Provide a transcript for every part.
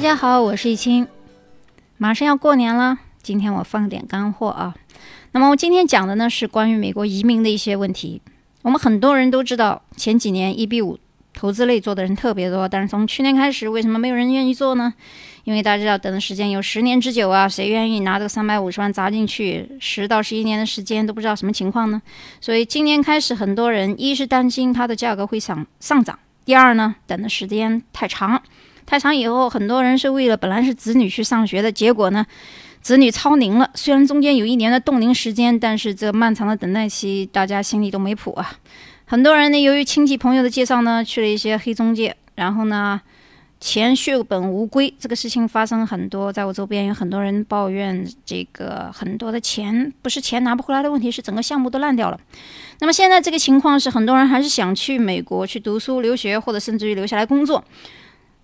大家好，我是易清。马上要过年了，今天我放点干货啊。那么我今天讲的呢是关于美国移民的一些问题。我们很多人都知道，前几年 EB 五投资类做的人特别多，但是从去年开始，为什么没有人愿意做呢？因为大家知道，等的时间有十年之久啊，谁愿意拿这个三百五十万砸进去，十到十一年的时间都不知道什么情况呢？所以今年开始，很多人一是担心它的价格会上上涨，第二呢，等的时间太长。太长以后，很多人是为了本来是子女去上学的，结果呢，子女超龄了。虽然中间有一年的冻龄时间，但是这漫长的等待期，大家心里都没谱啊。很多人呢，由于亲戚朋友的介绍呢，去了一些黑中介，然后呢，钱血本无归。这个事情发生很多，在我周边有很多人抱怨，这个很多的钱不是钱拿不回来的问题，是整个项目都烂掉了。那么现在这个情况是，很多人还是想去美国去读书留学，或者甚至于留下来工作。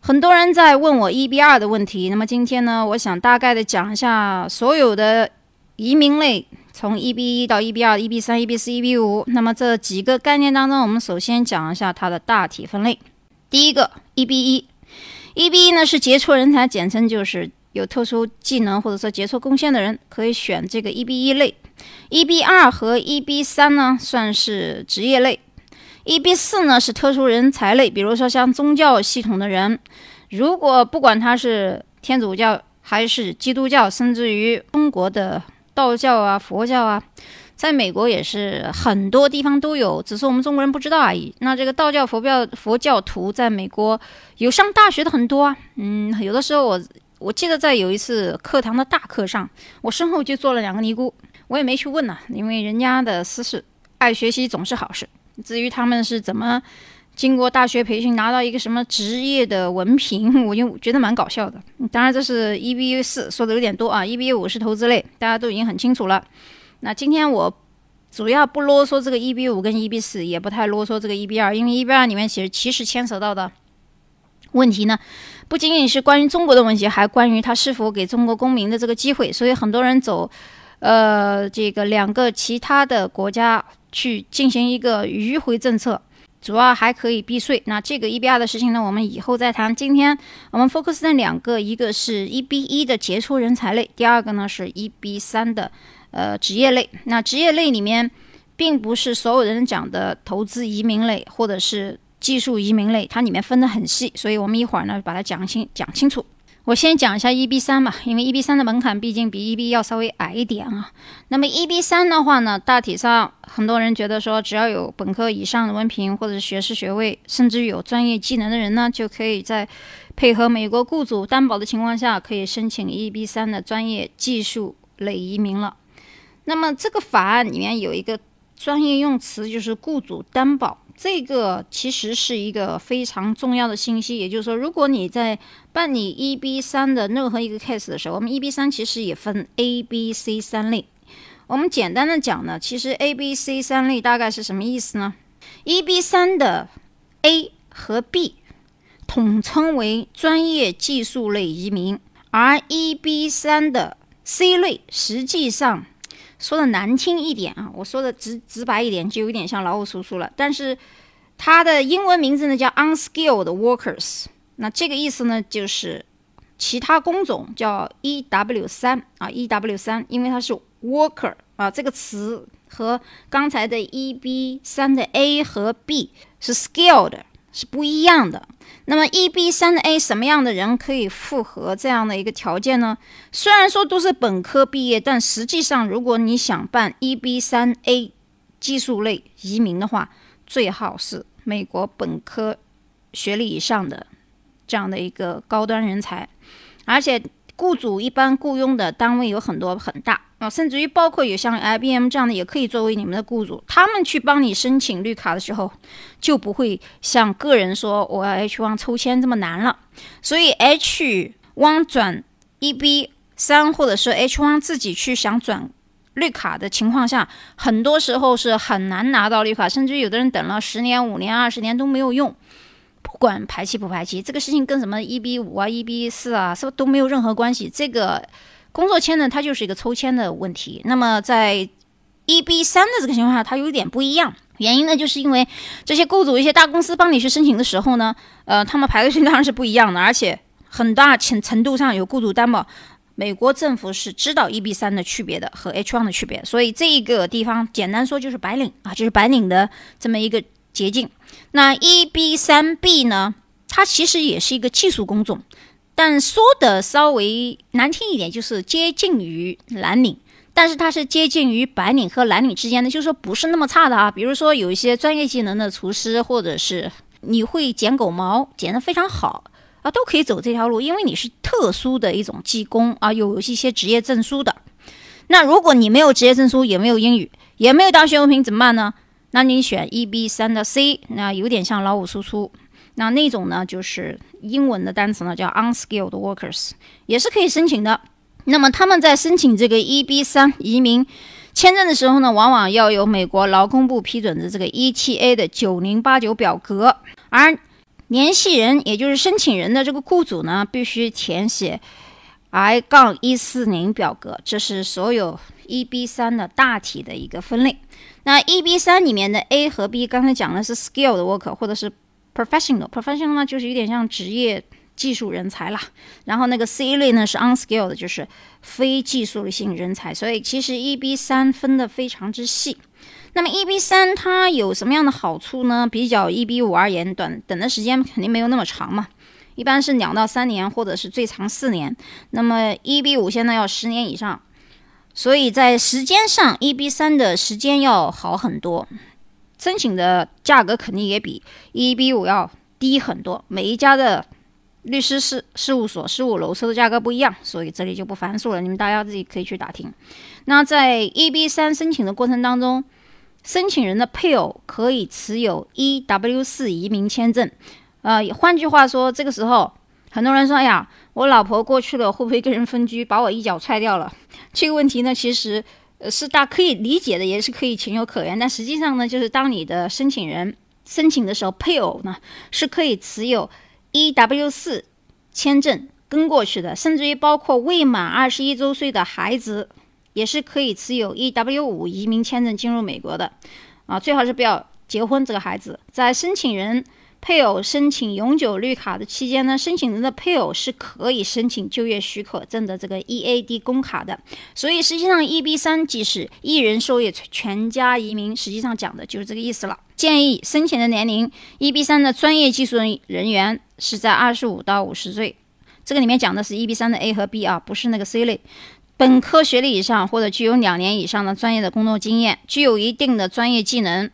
很多人在问我 EB 二的问题，那么今天呢，我想大概的讲一下所有的移民类，从 EB 一到 EB 二、EB 三、EB 四、EB 五。那么这几个概念当中，我们首先讲一下它的大体分类。第一个 EB 一，EB 一呢是杰出人才，简称就是有特殊技能或者说杰出贡献的人，可以选这个 EB 一类。EB 二和 EB 三呢算是职业类。E B 四呢是特殊人才类，比如说像宗教系统的人，如果不管他是天主教还是基督教，甚至于中国的道教啊、佛教啊，在美国也是很多地方都有，只是我们中国人不知道而已。那这个道教、佛教、佛教徒在美国有上大学的很多啊，嗯，有的时候我我记得在有一次课堂的大课上，我身后就坐了两个尼姑，我也没去问呐，因为人家的私事，爱学习总是好事。至于他们是怎么经过大学培训拿到一个什么职业的文凭，我就觉得蛮搞笑的。当然，这是 EB 四说的有点多啊，EB 五是投资类，大家都已经很清楚了。那今天我主要不啰嗦这个 EB 五跟 EB 四，也不太啰嗦这个 EB 二，因为 EB 二里面其实其实牵扯到的问题呢，不仅仅是关于中国的问题，还关于他是否给中国公民的这个机会。所以很多人走呃这个两个其他的国家。去进行一个迂回政策，主要还可以避税。那这个 EB 二的事情呢，我们以后再谈。今天我们 focus 在两个，一个是 EB 一的杰出人才类，第二个呢是 EB 三的呃职业类。那职业类里面，并不是所有人讲的投资移民类或者是技术移民类，它里面分得很细，所以我们一会儿呢把它讲清讲清楚。我先讲一下 EB 三吧，因为 EB 三的门槛毕竟比 EB 要稍微矮一点啊。那么 EB 三的话呢，大体上很多人觉得说，只要有本科以上的文凭或者是学士学位，甚至有专业技能的人呢，就可以在配合美国雇主担保的情况下，可以申请 EB 三的专业技术类移民了。那么这个法案里面有一个专业用词，就是雇主担保。这个其实是一个非常重要的信息，也就是说，如果你在办理 EB 三的任何一个 case 的时候，我们 EB 三其实也分 A、B、C 三类。我们简单的讲呢，其实 A、B、C 三类大概是什么意思呢？EB 三的 A 和 B 统称为专业技术类移民，而 EB 三的 C 类实际上。说的难听一点啊，我说的直直白一点，就有点像劳务叔叔了。但是它的英文名字呢叫 unskilled workers，那这个意思呢就是其他工种叫 EW 三啊，EW 三，因为它是 worker 啊，这个词和刚才的 EB 三的 A 和 B 是 skilled。是不一样的。那么 EB 三 A 什么样的人可以符合这样的一个条件呢？虽然说都是本科毕业，但实际上如果你想办 EB 三 A 技术类移民的话，最好是美国本科学历以上的这样的一个高端人才，而且。雇主一般雇佣的单位有很多很大啊，甚至于包括有像 IBM 这样的，也可以作为你们的雇主。他们去帮你申请绿卡的时候，就不会像个人说我要 H1 抽签这么难了。所以 H1 转 EB 三，或者是 H1 自己去想转绿卡的情况下，很多时候是很难拿到绿卡，甚至有的人等了十年、五年、二十年都没有用。不管排期不排期，这个事情跟什么 EB 五啊、EB 四啊，是不都没有任何关系。这个工作签呢，它就是一个抽签的问题。那么在 EB 三的这个情况下，它有点不一样。原因呢，就是因为这些雇主、一些大公司帮你去申请的时候呢，呃，他们排的序当然是不一样的。而且很大程程度上有雇主担保，美国政府是知道 EB 三的区别的和 H one 的区别，所以这一个地方简单说就是白领啊，就是白领的这么一个捷径。那 EB 三 B 呢，它其实也是一个技术工种，但说的稍微难听一点，就是接近于蓝领，但是它是接近于白领和蓝领之间的，就是说不是那么差的啊。比如说有一些专业技能的厨师，或者是你会剪狗毛，剪得非常好。啊，都可以走这条路，因为你是特殊的一种技工啊，有一些职业证书的。那如果你没有职业证书，也没有英语，也没有大学文凭，怎么办呢？那你选 EB 三的 C，那有点像劳务输出。那那种呢，就是英文的单词呢，叫 unskilled workers，也是可以申请的。那么他们在申请这个 EB 三移民签证的时候呢，往往要有美国劳工部批准的这个 ETA 的九零八九表格，而联系人，也就是申请人的这个雇主呢，必须填写 I 杠一四零表格。这是所有 EB 三的大体的一个分类。那 EB 三里面的 A 和 B，刚才讲的是 skilled worker 或者是 professional。professional 呢，就是有点像职业技术人才啦。然后那个 C 类呢是 unskilled，就是非技术性人才。所以其实 EB 三分的非常之细。那么 EB 三它有什么样的好处呢？比较 EB 五而言，短等的时间肯定没有那么长嘛，一般是两到三年，或者是最长四年。那么 EB 五现在要十年以上，所以在时间上，EB 三的时间要好很多，申请的价格肯定也比 EB 五要低很多。每一家的律师事事务所、事务楼收的价格不一样，所以这里就不繁述了，你们大家自己可以去打听。那在 EB 三申请的过程当中，申请人的配偶可以持有 EW 四移民签证，呃，换句话说，这个时候很多人说：“哎呀，我老婆过去了，会不会跟人分居，把我一脚踹掉了？”这个问题呢，其实是大可以理解的，也是可以情有可原。但实际上呢，就是当你的申请人申请的时候，配偶呢是可以持有 EW 四签证跟过去的，甚至于包括未满二十一周岁的孩子。也是可以持有 EW 五移民签证进入美国的，啊，最好是不要结婚。这个孩子在申请人配偶申请永久绿卡的期间呢，申请人的配偶是可以申请就业许可证的这个 EAD 工卡的。所以实际上 EB 三即是一人受益全家移民，实际上讲的就是这个意思了。建议申请的年龄，EB 三的专业技术人员是在二十五到五十岁。这个里面讲的是 EB 三的 A 和 B 啊，不是那个 C 类。本科学历以上或者具有两年以上的专业的工作经验，具有一定的专业技能。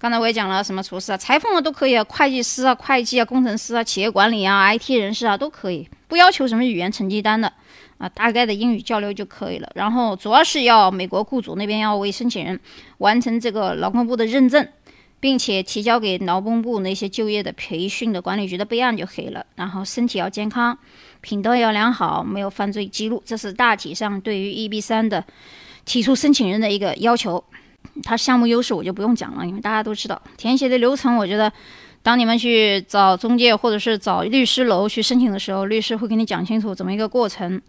刚才我也讲了，什么厨师啊、裁缝啊都可以啊，会计师啊、会计啊、工程师啊、企业管理啊、IT 人士啊都可以，不要求什么语言成绩单的啊，大概的英语交流就可以了。然后主要是要美国雇主那边要为申请人完成这个劳工部的认证，并且提交给劳工部那些就业的培训的管理局的备案就可以了。然后身体要健康。品德要良好，没有犯罪记录，这是大体上对于 EB 三的提出申请人的一个要求。它项目优势我就不用讲了，因为大家都知道填写的流程。我觉得，当你们去找中介或者是找律师楼去申请的时候，律师会给你讲清楚怎么一个过程。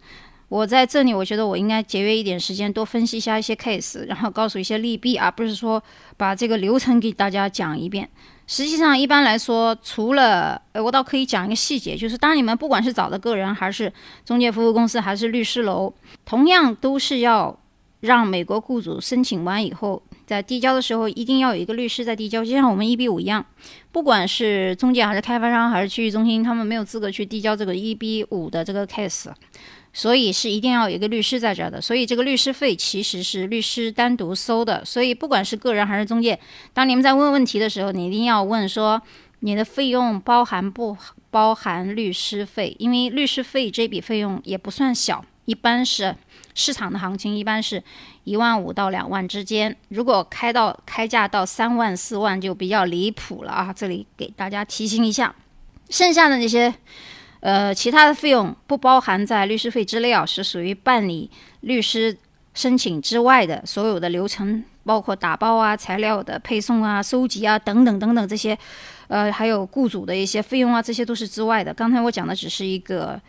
我在这里，我觉得我应该节约一点时间，多分析一下一些 case，然后告诉一些利弊，而不是说把这个流程给大家讲一遍。实际上，一般来说，除了，呃，我倒可以讲一个细节，就是当你们不管是找的个人，还是中介服务公司，还是律师楼，同样都是要让美国雇主申请完以后，在递交的时候，一定要有一个律师在递交，就像我们一比五一样，不管是中介还是开发商还是区域中心，他们没有资格去递交这个一比五的这个 case。所以是一定要有一个律师在这儿的，所以这个律师费其实是律师单独收的。所以不管是个人还是中介，当你们在问问题的时候，你一定要问说你的费用包含不包含律师费？因为律师费这笔费用也不算小，一般是市场的行情，一般是一万五到两万之间。如果开到开价到三万四万就比较离谱了啊！这里给大家提醒一下，剩下的那些。呃，其他的费用不包含在律师费之内啊，是属于办理律师申请之外的所有的流程，包括打包啊、材料的配送啊、收集啊等等等等这些，呃，还有雇主的一些费用啊，这些都是之外的。刚才我讲的只是一个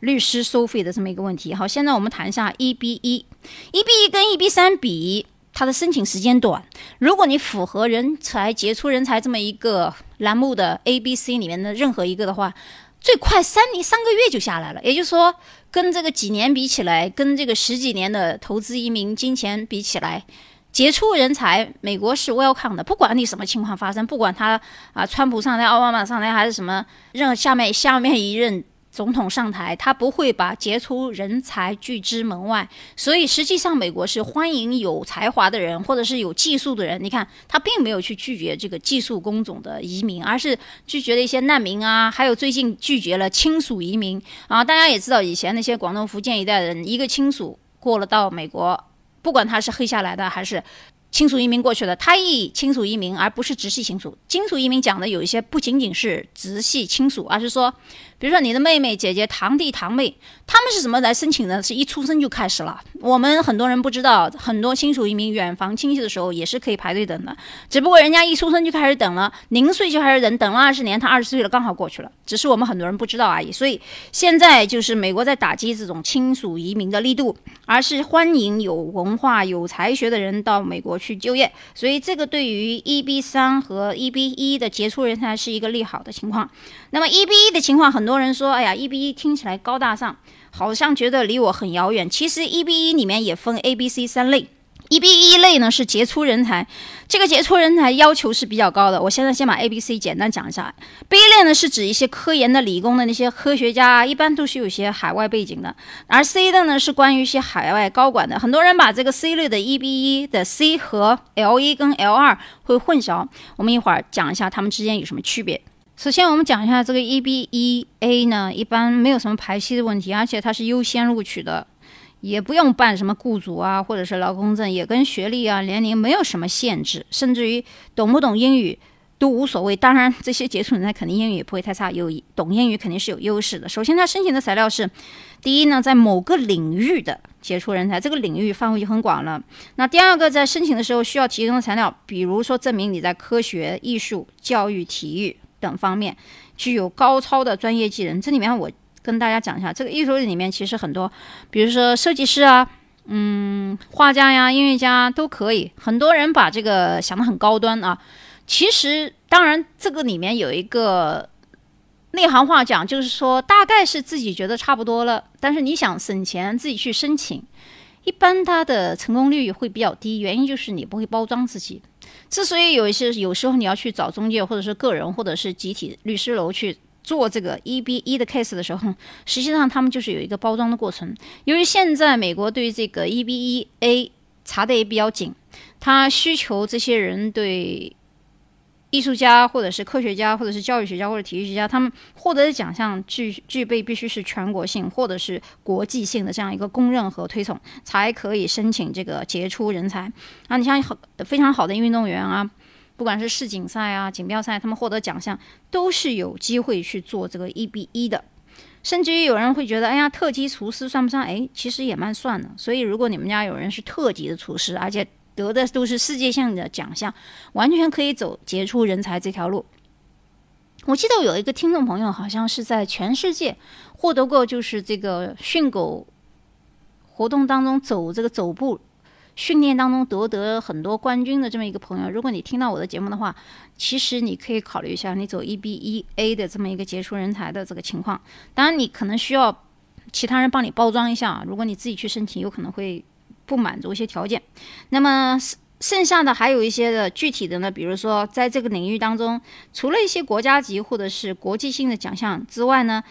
律师收费的这么一个问题。好，现在我们谈一下 EB 一，EB 一跟 EB 三比，它的申请时间短。如果你符合人才杰出人才这么一个栏目的 A、B、C 里面的任何一个的话，最快三年三个月就下来了。也就是说，跟这个几年比起来，跟这个十几年的投资移民金钱比起来，杰出人才，美国是 welcome 的。不管你什么情况发生，不管他啊，川普上台、奥巴马上台还是什么，任下面下面一任。总统上台，他不会把杰出人才拒之门外，所以实际上美国是欢迎有才华的人，或者是有技术的人。你看，他并没有去拒绝这个技术工种的移民，而是拒绝了一些难民啊，还有最近拒绝了亲属移民啊。大家也知道，以前那些广东、福建一带人，一个亲属过了到美国，不管他是黑下来的还是。亲属移民过去的，他以亲属移民，而不是直系亲属。亲属移民讲的有一些不仅仅是直系亲属，而是说，比如说你的妹妹、姐姐、堂弟、堂妹，他们是怎么来申请的？是一出生就开始了。我们很多人不知道，很多亲属移民远房亲戚的时候也是可以排队等的，只不过人家一出生就开始等了，零岁就开始等，等了二十年，他二十岁了刚好过去了，只是我们很多人不知道而已。所以现在就是美国在打击这种亲属移民的力度，而是欢迎有文化、有才学的人到美国。去去就业，所以这个对于 EB 三和 EB 一的杰出人才是一个利好的情况。那么 EB 一的情况，很多人说，哎呀，EB 一听起来高大上，好像觉得离我很遥远。其实 EB 一里面也分 A、B、C 三类。E B 一类呢是杰出人才，这个杰出人才要求是比较高的。我现在先把 A、B、C 简单讲一下。B 类呢是指一些科研的、理工的那些科学家，一般都是有些海外背景的。而 C 的呢是关于一些海外高管的。很多人把这个 C 类的 E B 一的 C 和 L 一跟 L 二会混淆。我们一会儿讲一下它们之间有什么区别。首先我们讲一下这个 E B 一 A 呢，一般没有什么排期的问题，而且它是优先录取的。也不用办什么雇主啊，或者是劳工证，也跟学历啊、年龄没有什么限制，甚至于懂不懂英语都无所谓。当然，这些杰出人才肯定英语也不会太差，有懂英语肯定是有优势的。首先，他申请的材料是：第一呢，在某个领域的杰出人才，这个领域范围就很广了。那第二个，在申请的时候需要提供的材料，比如说证明你在科学、艺术、教育、体育等方面具有高超的专业技能。这里面我。跟大家讲一下，这个艺术里面其实很多，比如说设计师啊，嗯，画家呀，音乐家都可以。很多人把这个想得很高端啊，其实当然这个里面有一个内行话讲，就是说大概是自己觉得差不多了，但是你想省钱自己去申请，一般它的成功率会比较低，原因就是你不会包装自己。之所以有一些有时候你要去找中介，或者是个人，或者是集体律师楼去。做这个 EB 一的 case 的时候，实际上他们就是有一个包装的过程。由于现在美国对这个 EB 一 A 查的也比较紧，他需求这些人对艺术家或者是科学家或者是教育学家或者体育学家，他们获得的奖项具具备必须是全国性或者是国际性的这样一个公认和推崇，才可以申请这个杰出人才。啊，你像非常好的运动员啊。不管是世锦赛啊、锦标赛，他们获得奖项都是有机会去做这个一比一的。甚至于有人会觉得，哎呀，特级厨师算不算？哎，其实也蛮算的。所以，如果你们家有人是特级的厨师，而且得的都是世界性的奖项，完全可以走杰出人才这条路。我记得有一个听众朋友，好像是在全世界获得过，就是这个训狗活动当中走这个走步。训练当中夺得很多冠军的这么一个朋友，如果你听到我的节目的话，其实你可以考虑一下，你走 E B E A 的这么一个杰出人才的这个情况。当然，你可能需要其他人帮你包装一下，如果你自己去申请，有可能会不满足一些条件。那么剩下的还有一些的具体的呢，比如说在这个领域当中，除了一些国家级或者是国际性的奖项之外呢。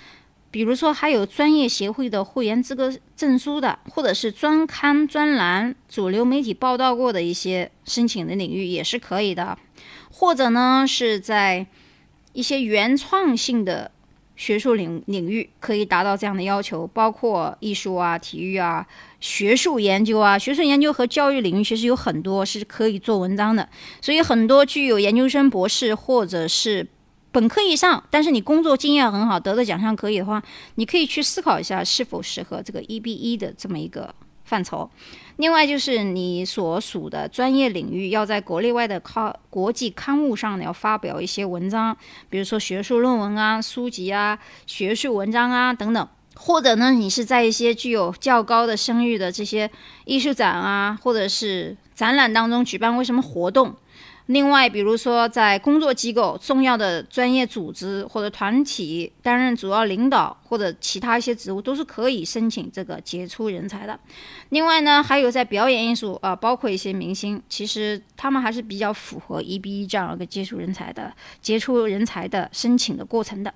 比如说，还有专业协会的会员资格证书的，或者是专刊、专栏、主流媒体报道过的一些申请的领域也是可以的。或者呢，是在一些原创性的学术领领域可以达到这样的要求，包括艺术啊、体育啊、学术研究啊。学术研究和教育领域其实有很多是可以做文章的，所以很多具有研究生、博士或者是。本科以上，但是你工作经验很好，得的奖项可以的话，你可以去思考一下是否适合这个 EB 一的这么一个范畴。另外就是你所属的专业领域要在国内外的靠国际刊物上呢要发表一些文章，比如说学术论文啊、书籍啊、学术文章啊等等。或者呢，你是在一些具有较高的声誉的这些艺术展啊，或者是展览当中举办过什么活动。另外，比如说在工作机构、重要的专业组织或者团体担任主要领导或者其他一些职务，都是可以申请这个杰出人才的。另外呢，还有在表演艺术啊，包括一些明星，其实他们还是比较符合 EB 这样一个杰出人才的杰出人才的申请的过程的。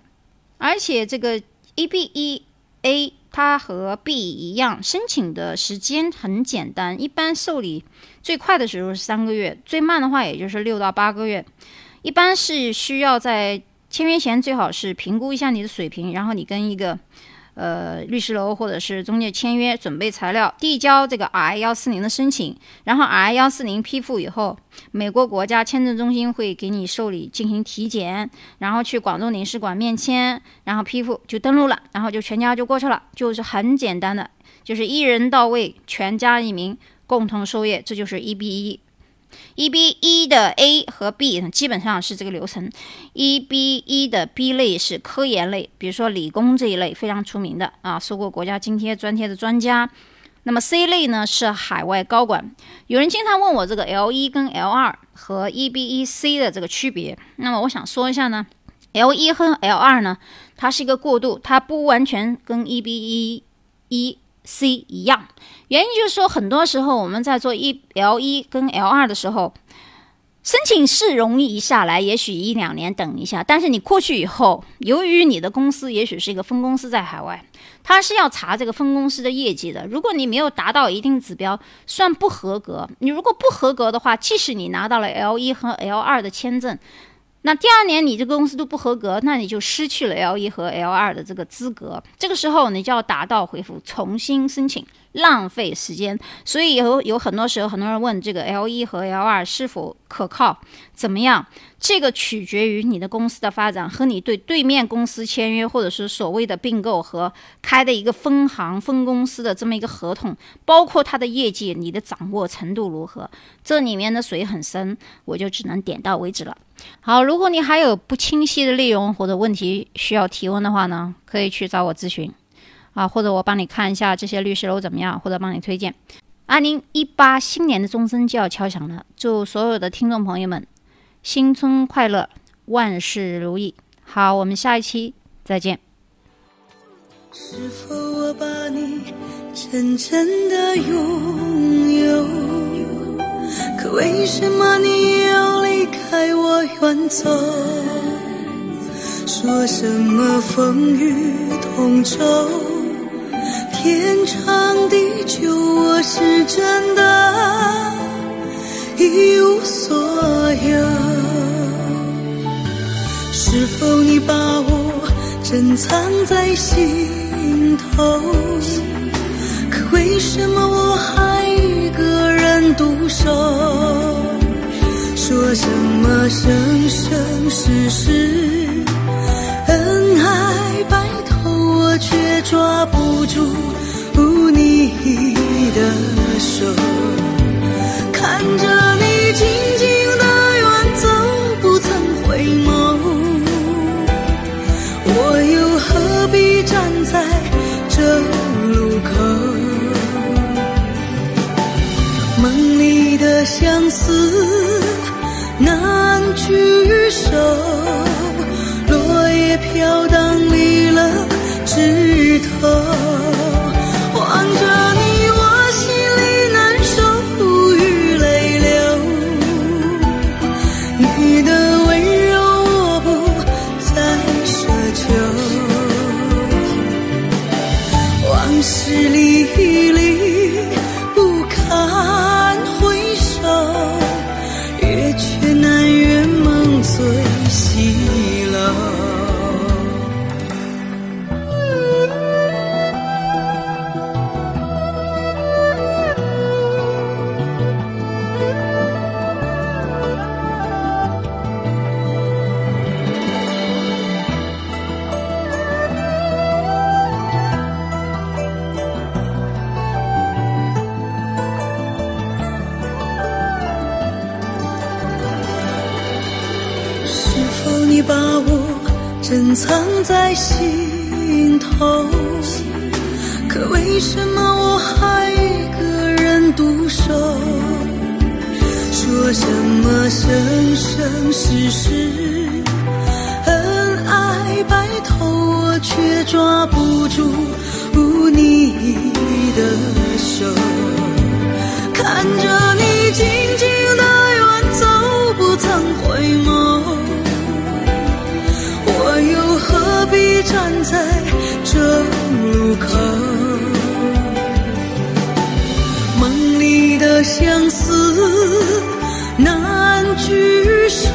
而且这个 eb 一 a。它和 B 一样，申请的时间很简单，一般受理最快的时候是三个月，最慢的话也就是六到八个月。一般是需要在签约前最好是评估一下你的水平，然后你跟一个。呃，律师楼或者是中介签约，准备材料，递交这个 I 幺四零的申请，然后 I 幺四零批复以后，美国国家签证中心会给你受理进行体检，然后去广州领事馆面签，然后批复就登录了，然后就全家就过去了，就是很简单的，就是一人到位，全家一名共同收业，这就是一比一。E B 一的 A 和 B 基本上是这个流程。E B 一的 B 类是科研类，比如说理工这一类非常出名的啊，受过国家津贴专贴的专家。那么 C 类呢是海外高管。有人经常问我这个 L 一跟 L 二和 E B 一 C 的这个区别，那么我想说一下呢，L 一和 L 二呢，它是一个过渡，它不完全跟 E B 一一。C 一样，原因就是说，很多时候我们在做一 L 一跟 L 二的时候，申请是容易一下来，也许一两年等一下。但是你过去以后，由于你的公司也许是一个分公司在海外，他是要查这个分公司的业绩的。如果你没有达到一定指标，算不合格。你如果不合格的话，即使你拿到了 L 一和 L 二的签证。那第二年你这个公司都不合格，那你就失去了 L 一和 L 二的这个资格。这个时候你就要达到回复，重新申请，浪费时间。所以有有很多时候，很多人问这个 L 一和 L 二是否可靠，怎么样？这个取决于你的公司的发展和你对对面公司签约，或者是所谓的并购和开的一个分行分公司的这么一个合同，包括它的业绩，你的掌握程度如何？这里面的水很深，我就只能点到为止了。好，如果你还有不清晰的内容或者问题需要提问的话呢，可以去找我咨询啊，或者我帮你看一下这些律师楼怎么样，或者帮你推荐。二零一八新年的钟声就要敲响了，祝所有的听众朋友们。新春快乐，万事如意。好，我们下一期再见。是否我把你真正的拥有？可为什么你要离开我远走？说什么风雨同舟，天长地久，我是真的。一无所有，是否你把我珍藏在心头？可为什么我还一个人独守？说什么生生世世恩爱白头，我却抓不住的手，看着你。静静的远走，不曾回眸，我又何必站在这路口？梦里的相思难聚首，落叶飘荡离了枝头。你把我珍藏在心头，可为什么我还一个人独守？说什么生生世世，恩爱白头，我却抓不住你的手，看着你静静的远走，不曾回必站在这路口？梦里的相思难聚首，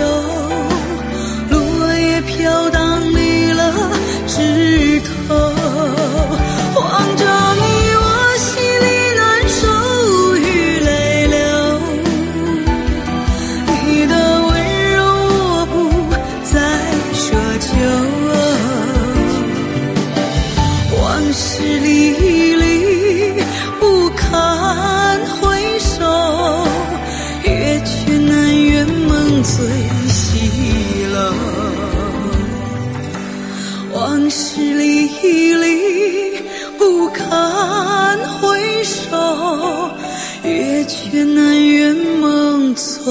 往事历历不堪回首，月缺难圆梦醉。